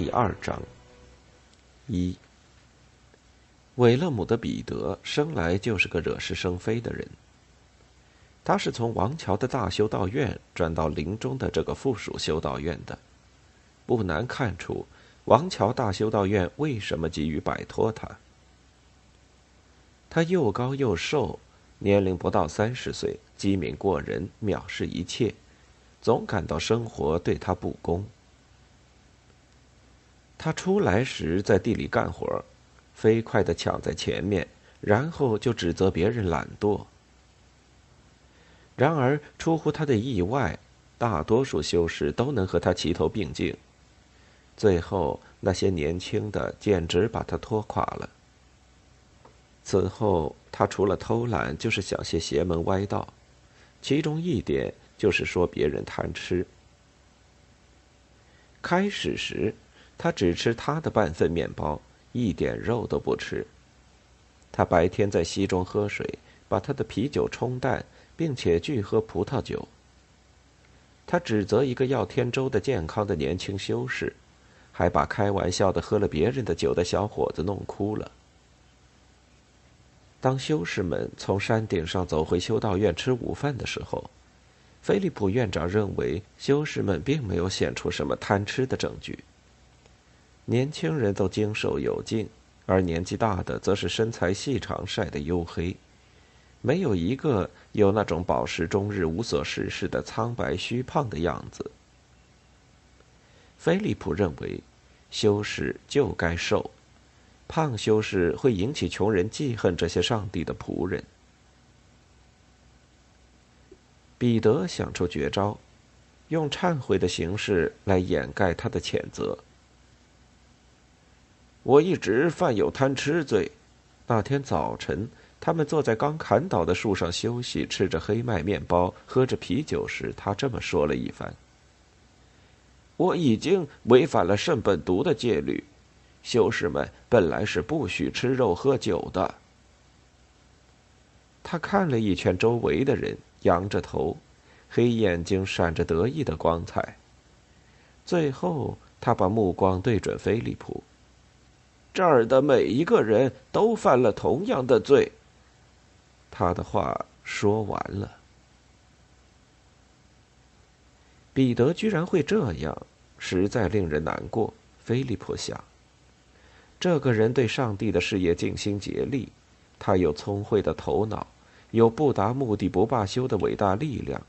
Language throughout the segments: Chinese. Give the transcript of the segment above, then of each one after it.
第二章一。韦勒姆的彼得生来就是个惹是生非的人。他是从王桥的大修道院转到林中的这个附属修道院的，不难看出，王桥大修道院为什么急于摆脱他。他又高又瘦，年龄不到三十岁，机敏过人，藐视一切，总感到生活对他不公。他出来时在地里干活，飞快的抢在前面，然后就指责别人懒惰。然而，出乎他的意外，大多数修士都能和他齐头并进。最后，那些年轻的简直把他拖垮了。此后，他除了偷懒，就是想些邪门歪道，其中一点就是说别人贪吃。开始时，他只吃他的半份面包，一点肉都不吃。他白天在溪中喝水，把他的啤酒冲淡。并且拒喝葡萄酒。他指责一个要天粥的健康的年轻修士，还把开玩笑的喝了别人的酒的小伙子弄哭了。当修士们从山顶上走回修道院吃午饭的时候，菲利普院长认为修士们并没有显出什么贪吃的证据。年轻人都精瘦有劲，而年纪大的则是身材细长、晒得黝黑。没有一个有那种饱食终日、无所事事的苍白虚胖的样子。菲利普认为，修士就该瘦，胖修士会引起穷人记恨这些上帝的仆人。彼得想出绝招，用忏悔的形式来掩盖他的谴责。我一直犯有贪吃罪，那天早晨。他们坐在刚砍倒的树上休息，吃着黑麦面包，喝着啤酒时，他这么说了一番：“我已经违反了圣本笃的戒律，修士们本来是不许吃肉喝酒的。”他看了一圈周围的人，仰着头，黑眼睛闪着得意的光彩。最后，他把目光对准菲利普：“这儿的每一个人都犯了同样的罪。”他的话说完了。彼得居然会这样，实在令人难过。菲利普想，这个人对上帝的事业尽心竭力，他有聪慧的头脑，有不达目的不罢休的伟大力量，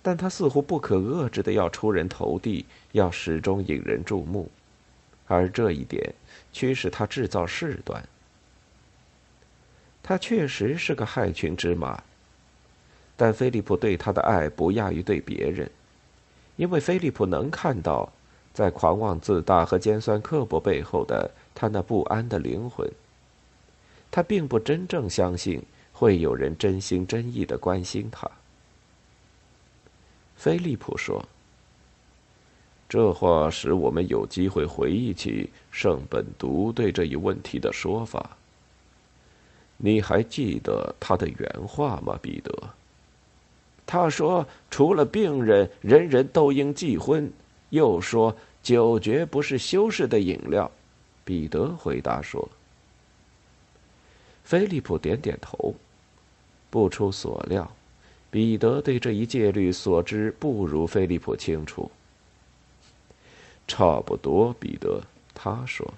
但他似乎不可遏制的要出人头地，要始终引人注目，而这一点驱使他制造事端。他确实是个害群之马，但菲利普对他的爱不亚于对别人，因为菲利普能看到，在狂妄自大和尖酸刻薄背后的他那不安的灵魂。他并不真正相信会有人真心真意的关心他。菲利普说：“这话使我们有机会回忆起圣本笃对这一问题的说法。”你还记得他的原话吗，彼得？他说：“除了病人，人人都应忌荤。”又说：“酒绝不是修士的饮料。”彼得回答说：“菲利普点点头。”不出所料，彼得对这一戒律所知不如菲利普清楚。差不多，彼得他说：“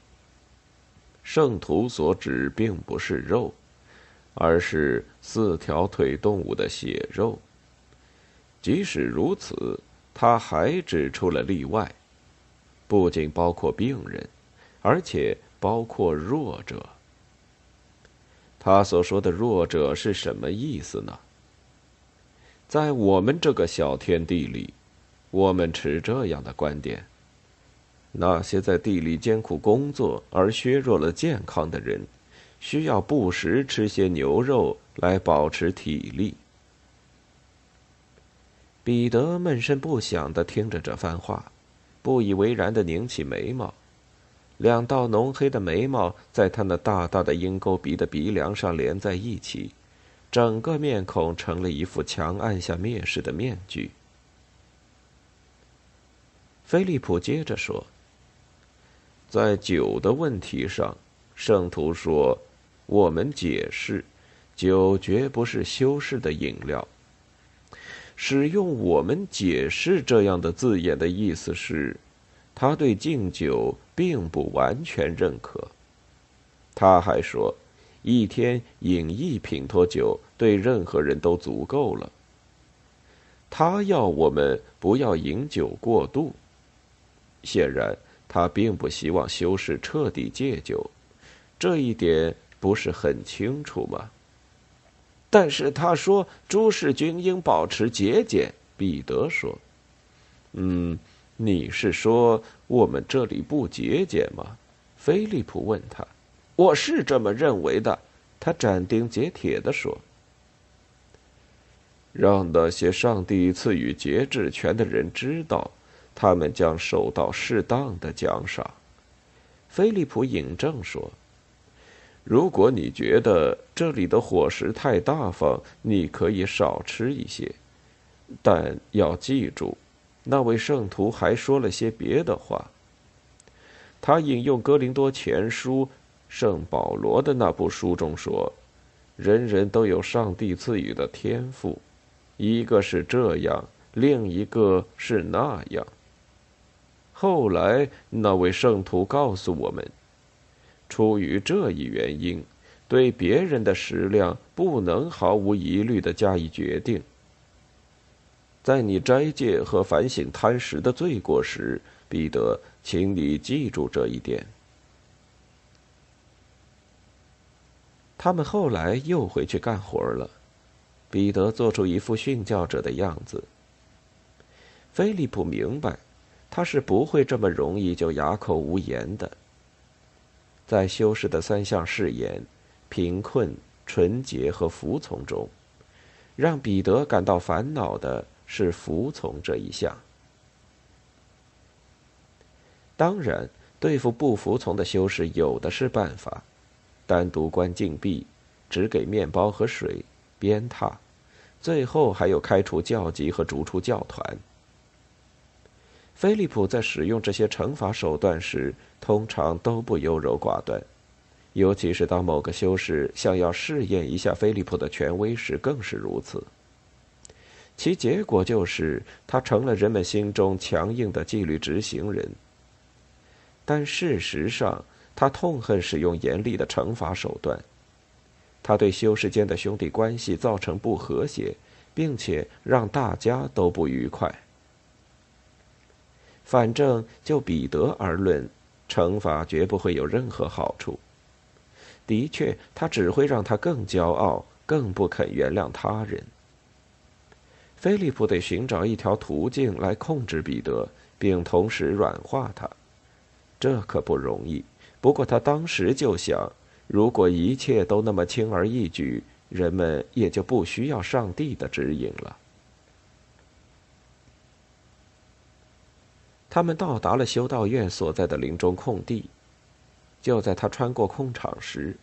圣徒所指并不是肉。”而是四条腿动物的血肉。即使如此，他还指出了例外，不仅包括病人，而且包括弱者。他所说的弱者是什么意思呢？在我们这个小天地里，我们持这样的观点：那些在地里艰苦工作而削弱了健康的人，需要不时吃些牛肉来保持体力。彼得闷声不响的听着这番话，不以为然的拧起眉毛，两道浓黑的眉毛在他那大大的鹰钩鼻的鼻梁上连在一起。整个面孔成了一副强按下蔑视的面具。菲利普接着说：“在酒的问题上，圣徒说，我们解释，酒绝不是修饰的饮料。使用‘我们解释’这样的字眼的意思是，他对敬酒并不完全认可。他还说。”一天饮一品托酒，对任何人都足够了。他要我们不要饮酒过度。显然，他并不希望修士彻底戒酒，这一点不是很清楚吗？但是他说，诸事均应保持节俭。彼得说：“嗯，你是说我们这里不节俭吗？”菲利普问他。我是这么认为的，他斩钉截铁的说：“让那些上帝赐予节制权的人知道，他们将受到适当的奖赏。”菲利普引证说：“如果你觉得这里的伙食太大方，你可以少吃一些，但要记住，那位圣徒还说了些别的话。他引用《哥林多前书》。”圣保罗的那部书中说：“人人都有上帝赐予的天赋，一个是这样，另一个是那样。”后来那位圣徒告诉我们，出于这一原因，对别人的食量不能毫无疑虑的加以决定。在你斋戒和反省贪食的罪过时，彼得，请你记住这一点。他们后来又回去干活了。彼得做出一副训教者的样子。菲利普明白，他是不会这么容易就哑口无言的。在修士的三项誓言——贫困、纯洁和服从中，让彼得感到烦恼的是服从这一项。当然，对付不服从的修士，有的是办法。单独关禁闭，只给面包和水，鞭挞，最后还有开除教籍和逐出教团。菲利普在使用这些惩罚手段时，通常都不优柔寡断，尤其是当某个修士想要试验一下菲利普的权威时，更是如此。其结果就是他成了人们心中强硬的纪律执行人。但事实上，他痛恨使用严厉的惩罚手段，他对修士间的兄弟关系造成不和谐，并且让大家都不愉快。反正就彼得而论，惩罚绝不会有任何好处。的确，他只会让他更骄傲，更不肯原谅他人。菲利普得寻找一条途径来控制彼得，并同时软化他，这可不容易。不过他当时就想，如果一切都那么轻而易举，人们也就不需要上帝的指引了。他们到达了修道院所在的林中空地，就在他穿过空场时，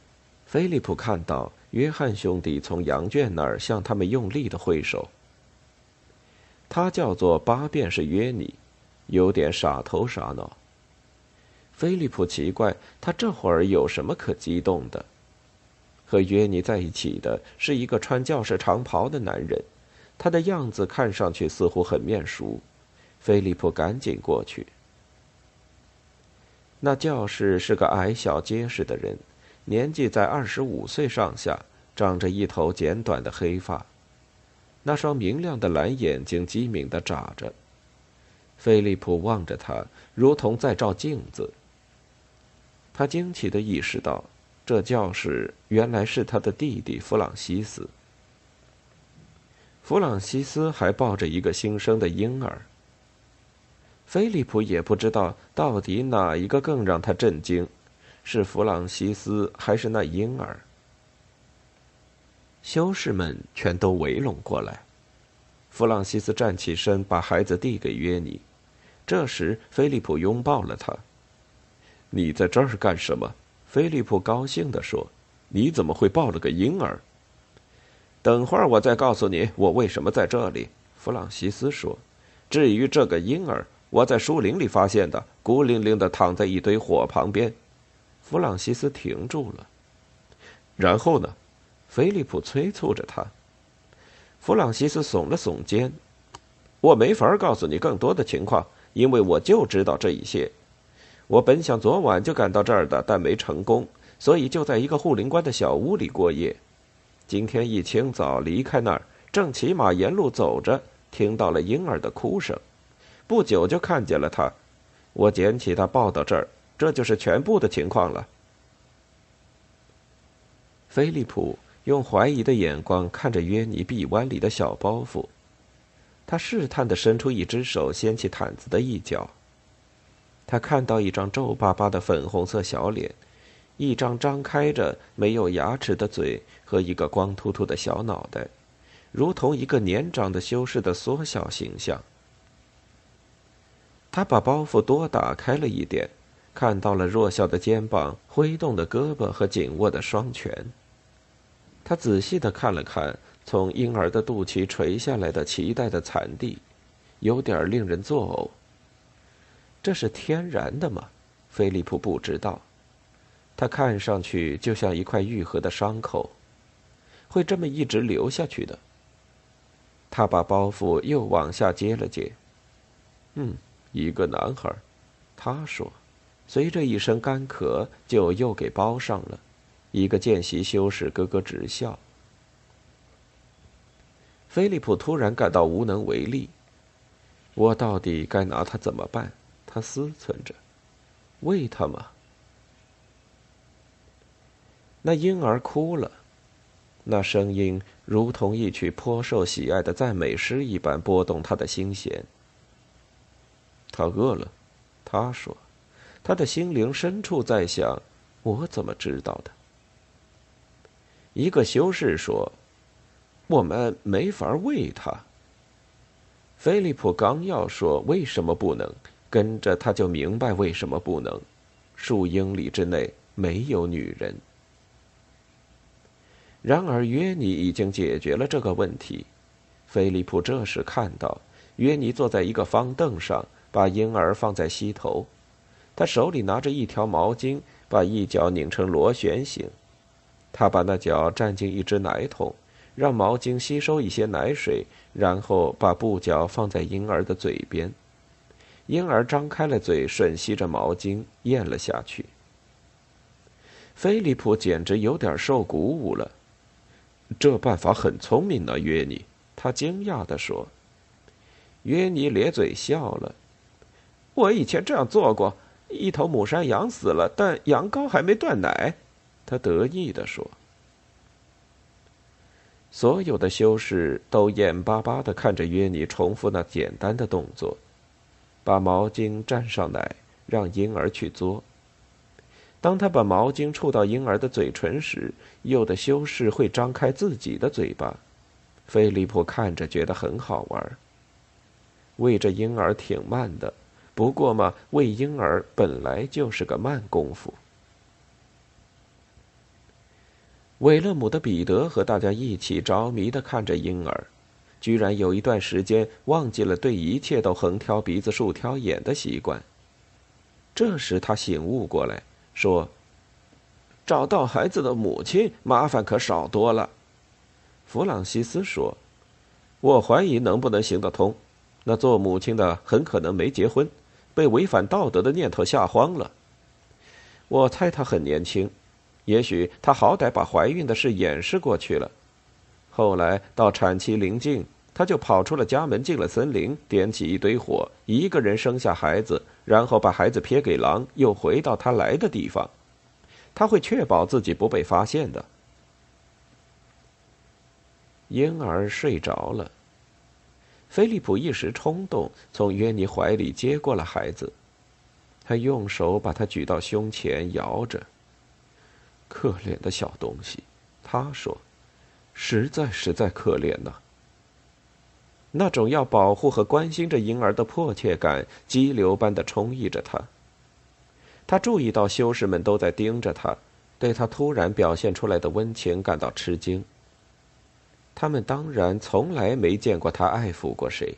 菲利普看到约翰兄弟从羊圈那儿向他们用力的挥手。他叫做八便是约尼，有点傻头傻脑。菲利普奇怪，他这会儿有什么可激动的？和约尼在一起的是一个穿教士长袍的男人，他的样子看上去似乎很面熟。菲利普赶紧过去。那教士是个矮小结实的人，年纪在二十五岁上下，长着一头剪短的黑发，那双明亮的蓝眼睛机敏的眨着。菲利普望着他，如同在照镜子。他惊奇的意识到，这教士原来是他的弟弟弗朗西斯。弗朗西斯还抱着一个新生的婴儿。菲利普也不知道到底哪一个更让他震惊，是弗朗西斯还是那婴儿。修士们全都围拢过来。弗朗西斯站起身，把孩子递给约尼。这时，菲利普拥抱了他。“你在这儿干什么？”菲利普高兴地说。“你怎么会抱了个婴儿？”等会儿我再告诉你我为什么在这里。”弗朗西斯说。“至于这个婴儿，我在树林里发现的，孤零零的躺在一堆火旁边。”弗朗西斯停住了。然后呢？菲利普催促着他。弗朗西斯耸了耸肩：“我没法告诉你更多的情况，因为我就知道这一些。我本想昨晚就赶到这儿的，但没成功，所以就在一个护林官的小屋里过夜。今天一清早离开那儿，正骑马沿路走着，听到了婴儿的哭声，不久就看见了他。我捡起他抱到这儿，这就是全部的情况了。”菲利普。用怀疑的眼光看着约尼臂弯里的小包袱，他试探的伸出一只手掀起毯子的一角。他看到一张皱巴巴的粉红色小脸，一张张开着没有牙齿的嘴和一个光秃秃的小脑袋，如同一个年长的修士的缩小形象。他把包袱多打开了一点，看到了弱小的肩膀、挥动的胳膊和紧握的双拳。他仔细的看了看从婴儿的肚脐垂下来的脐带的残地，有点令人作呕。这是天然的吗？菲利普不知道。他看上去就像一块愈合的伤口，会这么一直流下去的。他把包袱又往下接了接。嗯，一个男孩，他说，随着一声干咳，就又给包上了。一个见习修士咯咯直笑。菲利普突然感到无能为力。我到底该拿他怎么办？他思忖着。喂他吗？那婴儿哭了，那声音如同一曲颇受喜爱的赞美诗一般，拨动他的心弦。他饿了，他说，他的心灵深处在想：我怎么知道的？一个修士说：“我们没法喂他。”菲利普刚要说为什么不能，跟着他就明白为什么不能。数英里之内没有女人。然而约尼已经解决了这个问题。菲利普这时看到约尼坐在一个方凳上，把婴儿放在膝头，他手里拿着一条毛巾，把一角拧成螺旋形。他把那脚蘸进一只奶桶，让毛巾吸收一些奶水，然后把布角放在婴儿的嘴边。婴儿张开了嘴，吮吸着毛巾，咽了下去。菲利普简直有点受鼓舞了，这办法很聪明呢，约尼。他惊讶地说。约尼咧嘴笑了。我以前这样做过，一头母山羊死了，但羊羔还没断奶。他得意地说：“所有的修士都眼巴巴的看着约尼重复那简单的动作，把毛巾蘸上奶，让婴儿去嘬。当他把毛巾触到婴儿的嘴唇时，有的修士会张开自己的嘴巴。菲利普看着觉得很好玩。喂着婴儿挺慢的，不过嘛，喂婴儿本来就是个慢功夫。”韦勒姆的彼得和大家一起着迷的看着婴儿，居然有一段时间忘记了对一切都横挑鼻子竖挑眼的习惯。这时他醒悟过来，说：“找到孩子的母亲，麻烦可少多了。”弗朗西斯说：“我怀疑能不能行得通。那做母亲的很可能没结婚，被违反道德的念头吓慌了。我猜他很年轻。”也许她好歹把怀孕的事掩饰过去了，后来到产期临近，她就跑出了家门，进了森林，点起一堆火，一个人生下孩子，然后把孩子撇给狼，又回到他来的地方。他会确保自己不被发现的。婴儿睡着了。菲利普一时冲动，从约尼怀里接过了孩子，他用手把他举到胸前，摇着。可怜的小东西，他说：“实在实在可怜呐。”那种要保护和关心着婴儿的迫切感，激流般的充溢着他。他注意到修士们都在盯着他，对他突然表现出来的温情感到吃惊。他们当然从来没见过他爱抚过谁，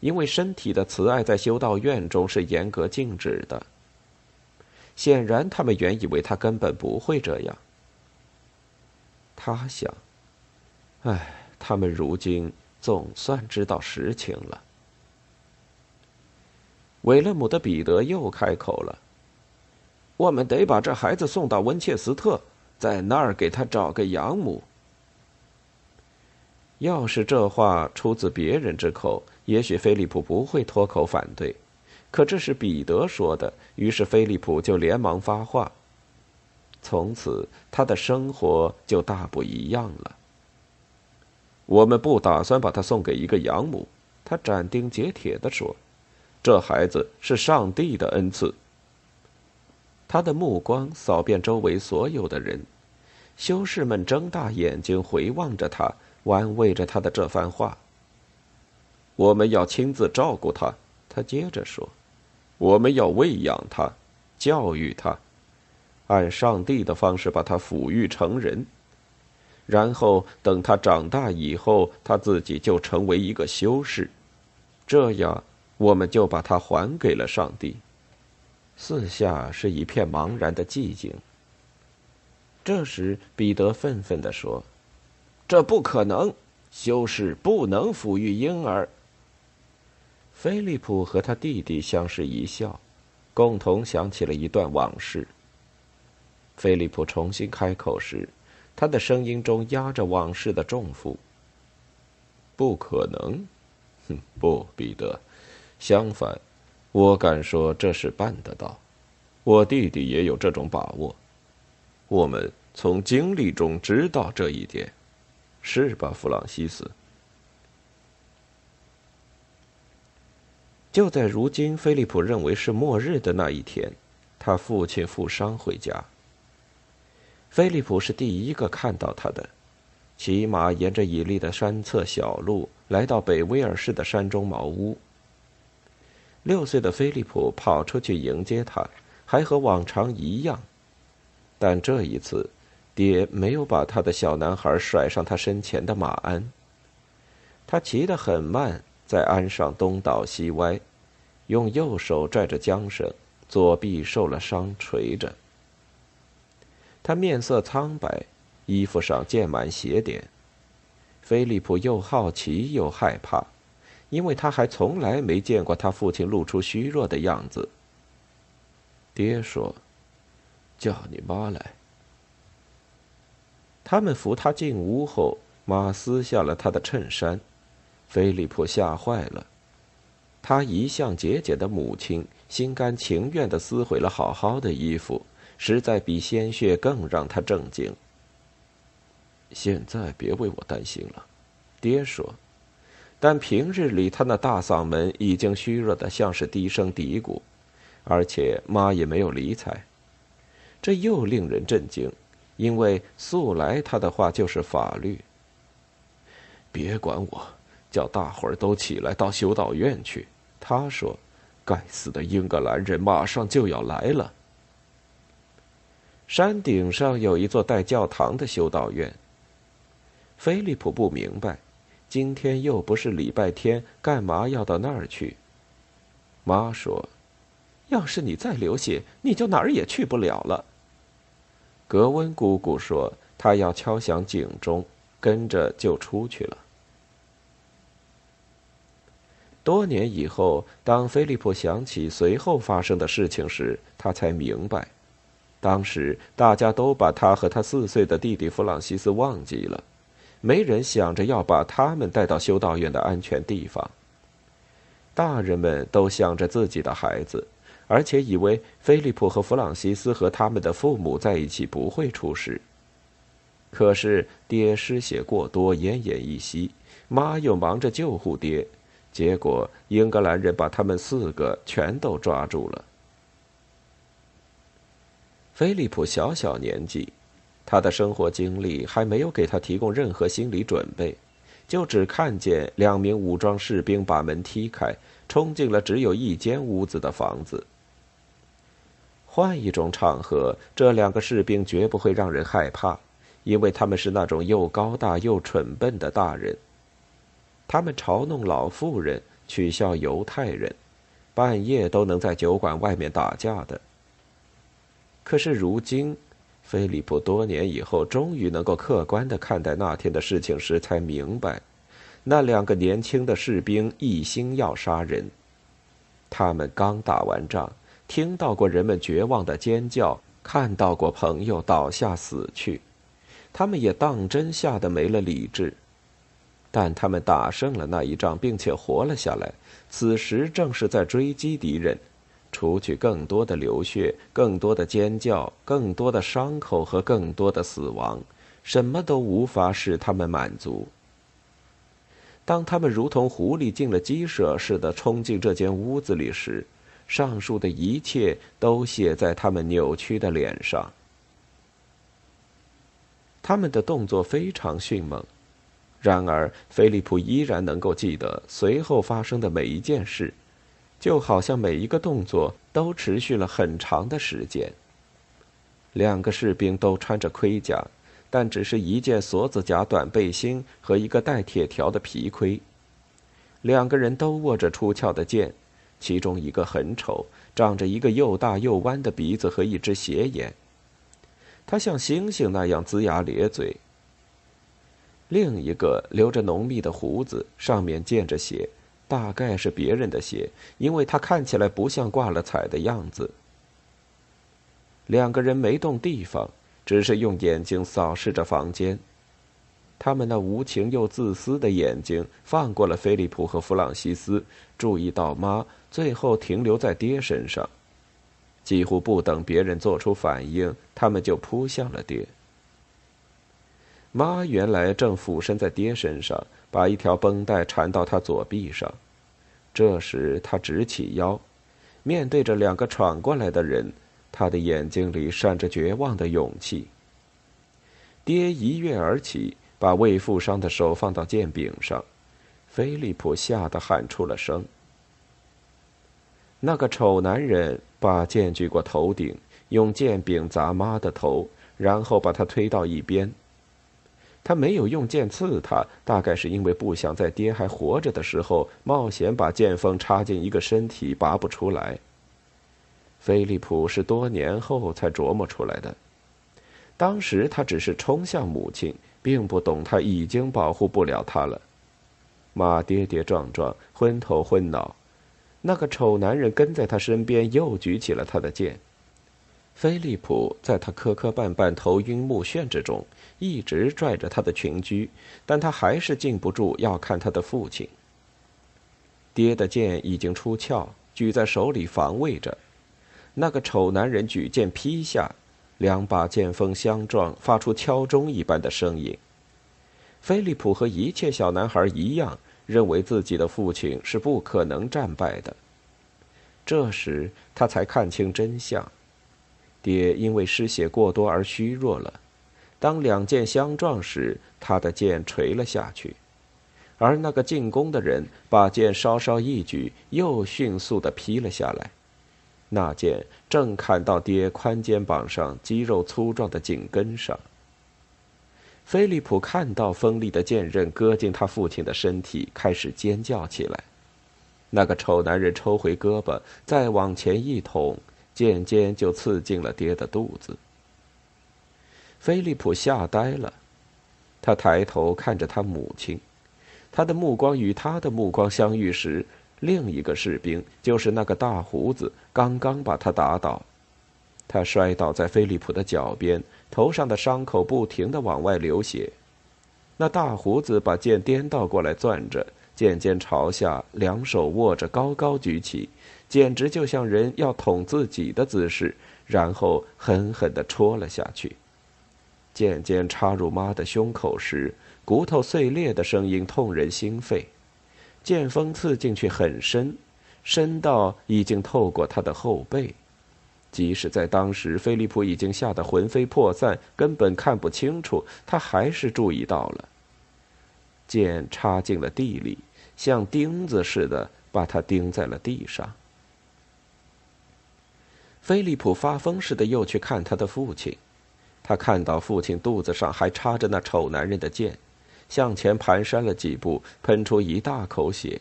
因为身体的慈爱在修道院中是严格禁止的。显然，他们原以为他根本不会这样。他想：“唉，他们如今总算知道实情了。”韦勒姆的彼得又开口了：“我们得把这孩子送到温切斯特，在那儿给他找个养母。”要是这话出自别人之口，也许菲利普不会脱口反对。可这是彼得说的，于是菲利普就连忙发话。从此，他的生活就大不一样了。我们不打算把他送给一个养母，他斩钉截铁地说：“这孩子是上帝的恩赐。”他的目光扫遍周围所有的人，修士们睁大眼睛回望着他，玩味着他的这番话。我们要亲自照顾他，他接着说。我们要喂养他，教育他，按上帝的方式把他抚育成人，然后等他长大以后，他自己就成为一个修士，这样我们就把他还给了上帝。四下是一片茫然的寂静。这时，彼得愤愤地说：“这不可能，修士不能抚育婴儿。”菲利普和他弟弟相视一笑，共同想起了一段往事。菲利普重新开口时，他的声音中压着往事的重负。不可能，哼，不，彼得，相反，我敢说这是办得到。我弟弟也有这种把握，我们从经历中知道这一点，是吧，弗朗西斯？就在如今，菲利普认为是末日的那一天，他父亲负伤回家。菲利普是第一个看到他的，骑马沿着已立的山侧小路来到北威尔士的山中茅屋。六岁的菲利普跑出去迎接他，还和往常一样，但这一次，爹没有把他的小男孩甩上他身前的马鞍。他骑得很慢。在鞍上东倒西歪，用右手拽着缰绳，左臂受了伤垂着。他面色苍白，衣服上溅满血点。菲利普又好奇又害怕，因为他还从来没见过他父亲露出虚弱的样子。爹说：“叫你妈来。”他们扶他进屋后，妈撕下了他的衬衫。菲利普吓坏了，他一向节俭的母亲心甘情愿的撕毁了好好的衣服，实在比鲜血更让他震惊。现在别为我担心了，爹说，但平日里他那大嗓门已经虚弱的像是低声嘀咕，而且妈也没有理睬，这又令人震惊，因为素来他的话就是法律。别管我。叫大伙儿都起来到修道院去。他说：“该死的英格兰人马上就要来了。”山顶上有一座带教堂的修道院。菲利普不明白，今天又不是礼拜天，干嘛要到那儿去？妈说：“要是你再流血，你就哪儿也去不了了。”格温姑姑说：“她要敲响警钟，跟着就出去了。”多年以后，当菲利普想起随后发生的事情时，他才明白，当时大家都把他和他四岁的弟弟弗朗西斯忘记了，没人想着要把他们带到修道院的安全地方。大人们都想着自己的孩子，而且以为菲利普和弗朗西斯和他们的父母在一起不会出事。可是爹失血过多，奄奄一息，妈又忙着救护爹，结果英格兰人把他们四个全都抓住了。菲利普小小年纪，他的生活经历还没有给他提供任何心理准备，就只看见两名武装士兵把门踢开，冲进了只有一间屋子的房子。换一种场合，这两个士兵绝不会让人害怕。因为他们是那种又高大又蠢笨的大人，他们嘲弄老妇人，取笑犹太人，半夜都能在酒馆外面打架的。可是如今，菲利普多年以后终于能够客观的看待那天的事情时，才明白，那两个年轻的士兵一心要杀人。他们刚打完仗，听到过人们绝望的尖叫，看到过朋友倒下死去。他们也当真吓得没了理智，但他们打胜了那一仗，并且活了下来。此时正是在追击敌人，除去更多的流血、更多的尖叫、更多的伤口和更多的死亡，什么都无法使他们满足。当他们如同狐狸进了鸡舍似的冲进这间屋子里时，上述的一切都写在他们扭曲的脸上。他们的动作非常迅猛，然而菲利普依然能够记得随后发生的每一件事，就好像每一个动作都持续了很长的时间。两个士兵都穿着盔甲，但只是一件锁子甲短背心和一个带铁条的皮盔。两个人都握着出鞘的剑，其中一个很丑，长着一个又大又弯的鼻子和一只斜眼。他像猩猩那样龇牙咧嘴。另一个留着浓密的胡子，上面溅着血，大概是别人的血，因为他看起来不像挂了彩的样子。两个人没动地方，只是用眼睛扫视着房间。他们那无情又自私的眼睛放过了菲利普和弗朗西斯，注意到妈，最后停留在爹身上。几乎不等别人做出反应，他们就扑向了爹。妈原来正俯身在爹身上，把一条绷带缠到他左臂上。这时他直起腰，面对着两个闯过来的人，他的眼睛里闪着绝望的勇气。爹一跃而起，把未负伤的手放到剑柄上。菲利普吓得喊出了声。那个丑男人把剑举过头顶，用剑柄砸妈的头，然后把他推到一边。他没有用剑刺他，大概是因为不想在爹还活着的时候冒险把剑锋插进一个身体拔不出来。菲利普是多年后才琢磨出来的，当时他只是冲向母亲，并不懂他已经保护不了他了。马跌跌撞撞，昏头昏脑。那个丑男人跟在他身边，又举起了他的剑。菲利普在他磕磕绊绊、头晕目眩之中，一直拽着他的裙裾，但他还是禁不住要看他的父亲。爹的剑已经出鞘，举在手里防卫着。那个丑男人举剑劈下，两把剑锋相撞，发出敲钟一般的声音。菲利普和一切小男孩一样。认为自己的父亲是不可能战败的。这时他才看清真相：爹因为失血过多而虚弱了。当两剑相撞时，他的剑垂了下去，而那个进攻的人把剑稍稍一举，又迅速地劈了下来。那剑正砍到爹宽肩膀上肌肉粗壮的颈根上。菲利普看到锋利的剑刃割进他父亲的身体，开始尖叫起来。那个丑男人抽回胳膊，再往前一捅，剑尖就刺进了爹的肚子。菲利普吓呆了，他抬头看着他母亲，他的目光与他的目光相遇时，另一个士兵，就是那个大胡子，刚刚把他打倒。他摔倒在菲利普的脚边，头上的伤口不停的往外流血。那大胡子把剑颠倒过来攥着，剑尖朝下，两手握着，高高举起，简直就像人要捅自己的姿势，然后狠狠地戳了下去。剑尖插入妈的胸口时，骨头碎裂的声音痛人心肺。剑锋刺进去很深，深到已经透过他的后背。即使在当时，菲利普已经吓得魂飞魄散，根本看不清楚，他还是注意到了。剑插进了地里，像钉子似的把他钉在了地上。菲利普发疯似的又去看他的父亲，他看到父亲肚子上还插着那丑男人的剑，向前蹒跚了几步，喷出一大口血。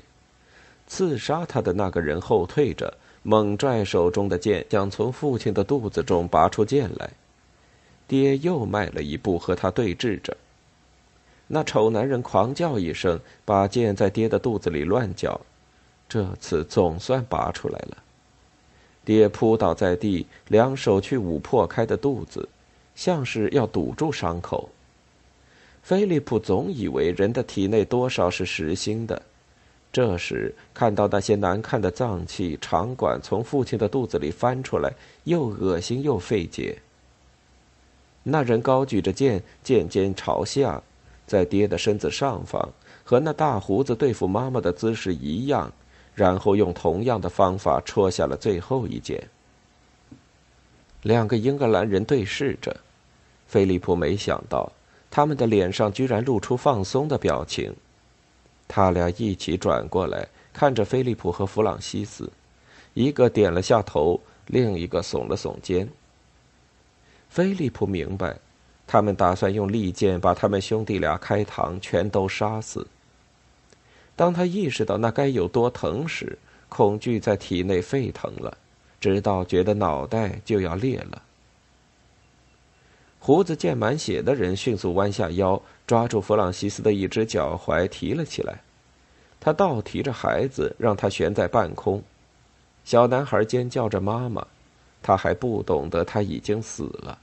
刺杀他的那个人后退着，猛拽手中的剑，想从父亲的肚子中拔出剑来。爹又迈了一步，和他对峙着。那丑男人狂叫一声，把剑在爹的肚子里乱搅，这次总算拔出来了。爹扑倒在地，两手去捂破开的肚子，像是要堵住伤口。菲利普总以为人的体内多少是实心的，这时看到那些难看的脏器、肠管从父亲的肚子里翻出来，又恶心又费解。那人高举着剑，剑尖朝下，在爹的身子上方，和那大胡子对付妈妈的姿势一样。然后用同样的方法戳下了最后一剑。两个英格兰人对视着，菲利普没想到他们的脸上居然露出放松的表情。他俩一起转过来看着菲利普和弗朗西斯，一个点了下头，另一个耸了耸肩。菲利普明白，他们打算用利剑把他们兄弟俩开膛，全都杀死。当他意识到那该有多疼时，恐惧在体内沸腾了，直到觉得脑袋就要裂了。胡子溅满血的人迅速弯下腰，抓住弗朗西斯的一只脚踝提了起来。他倒提着孩子，让他悬在半空。小男孩尖叫着“妈妈”，他还不懂得他已经死了。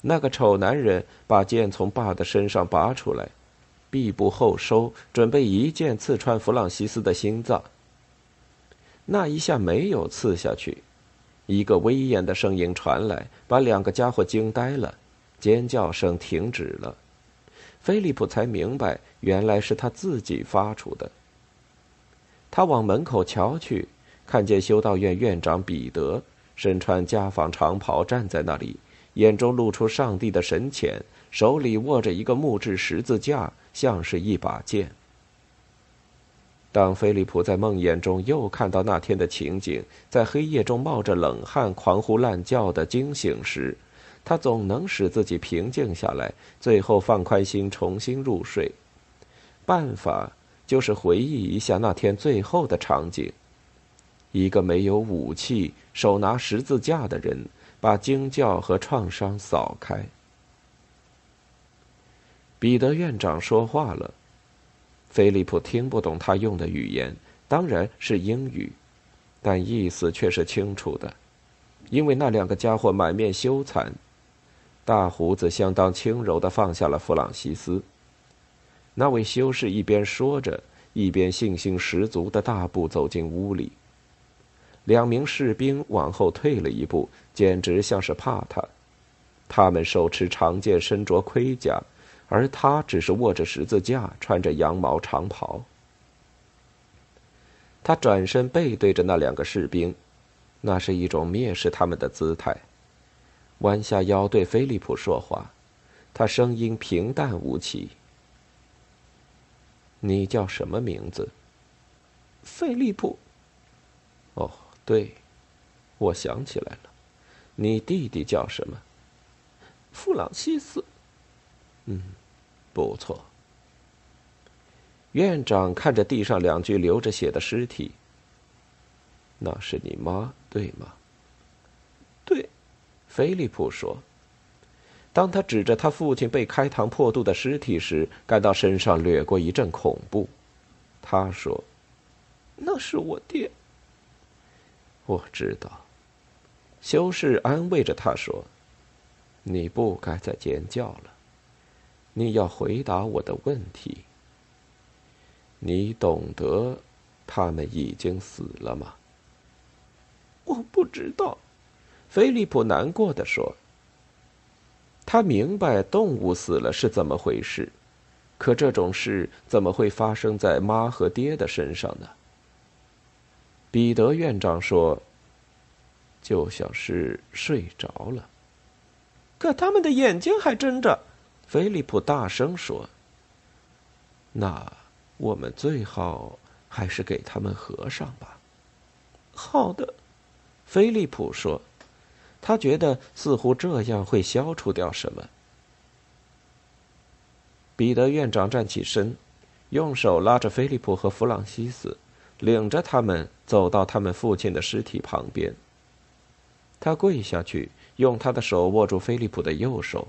那个丑男人把剑从爸的身上拔出来。臂部后收，准备一剑刺穿弗朗西斯的心脏。那一下没有刺下去，一个威严的声音传来，把两个家伙惊呆了，尖叫声停止了。菲利普才明白，原来是他自己发出的。他往门口瞧去，看见修道院院长彼得身穿家纺长袍站在那里，眼中露出上帝的神潜，手里握着一个木质十字架。像是一把剑。当菲利普在梦魇中又看到那天的情景，在黑夜中冒着冷汗、狂呼滥叫的惊醒时，他总能使自己平静下来，最后放宽心，重新入睡。办法就是回忆一下那天最后的场景：一个没有武器、手拿十字架的人，把惊叫和创伤扫开。彼得院长说话了，菲利普听不懂他用的语言，当然是英语，但意思却是清楚的，因为那两个家伙满面羞惭。大胡子相当轻柔的放下了弗朗西斯。那位修士一边说着，一边信心十足的大步走进屋里。两名士兵往后退了一步，简直像是怕他。他们手持长剑，身着盔甲。而他只是握着十字架，穿着羊毛长袍。他转身背对着那两个士兵，那是一种蔑视他们的姿态。弯下腰对菲利普说话，他声音平淡无奇：“你叫什么名字？”“菲利普。”“哦，对，我想起来了，你弟弟叫什么？”“弗朗西斯。”“嗯。”不错。院长看着地上两具流着血的尸体。那是你妈，对吗？对，菲利普说。当他指着他父亲被开膛破肚的尸体时，感到身上掠过一阵恐怖。他说：“那是我爹。”我知道。修士安慰着他说：“你不该再尖叫了。”你要回答我的问题。你懂得他们已经死了吗？我不知道，菲利普难过的说。他明白动物死了是怎么回事，可这种事怎么会发生在妈和爹的身上呢？彼得院长说：“就像是睡着了。”可他们的眼睛还睁着，菲利普大声说：“那我们最好还是给他们合上吧。”好的，菲利普说，他觉得似乎这样会消除掉什么。彼得院长站起身，用手拉着菲利普和弗朗西斯，领着他们走到他们父亲的尸体旁边。他跪下去。用他的手握住菲利普的右手。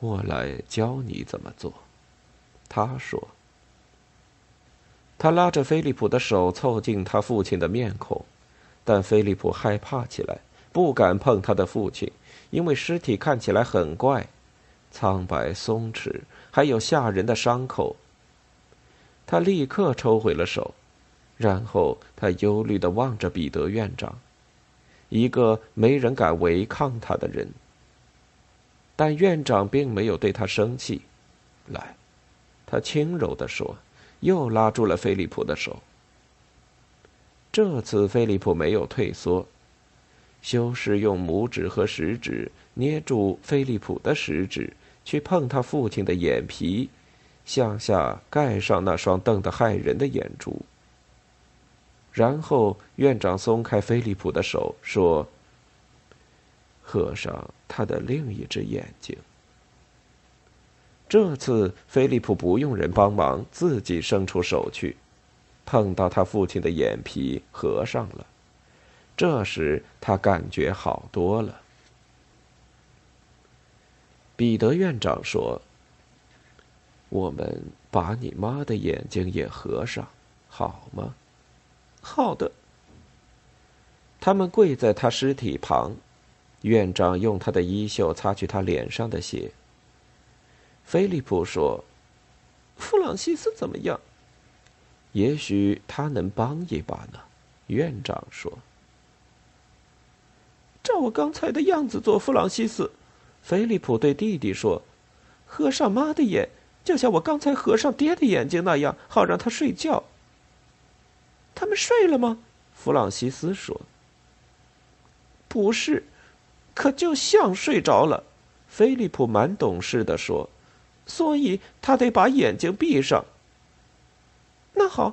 我来教你怎么做，他说。他拉着菲利普的手凑近他父亲的面孔，但菲利普害怕起来，不敢碰他的父亲，因为尸体看起来很怪，苍白松弛，还有吓人的伤口。他立刻抽回了手，然后他忧虑的望着彼得院长。一个没人敢违抗他的人，但院长并没有对他生气。来，他轻柔地说，又拉住了菲利普的手。这次菲利普没有退缩，修士用拇指和食指捏住菲利普的食指，去碰他父亲的眼皮，向下盖上那双瞪得骇人的眼珠。然后院长松开菲利普的手，说：“合上他的另一只眼睛。”这次菲利普不用人帮忙，自己伸出手去，碰到他父亲的眼皮，合上了。这时他感觉好多了。彼得院长说：“我们把你妈的眼睛也合上，好吗？”好的。他们跪在他尸体旁，院长用他的衣袖擦去他脸上的血。菲利普说：“弗朗西斯怎么样？也许他能帮一把呢。”院长说：“照我刚才的样子做，弗朗西斯。”菲利普对弟弟说：“合上妈的眼，就像我刚才合上爹的眼睛那样，好让他睡觉。”他们睡了吗？弗朗西斯说：“不是，可就像睡着了。”菲利普蛮懂事的说：“所以他得把眼睛闭上。”那好，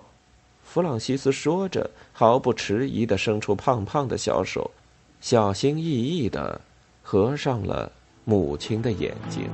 弗朗西斯说着，毫不迟疑的伸出胖胖的小手，小心翼翼的合上了母亲的眼睛。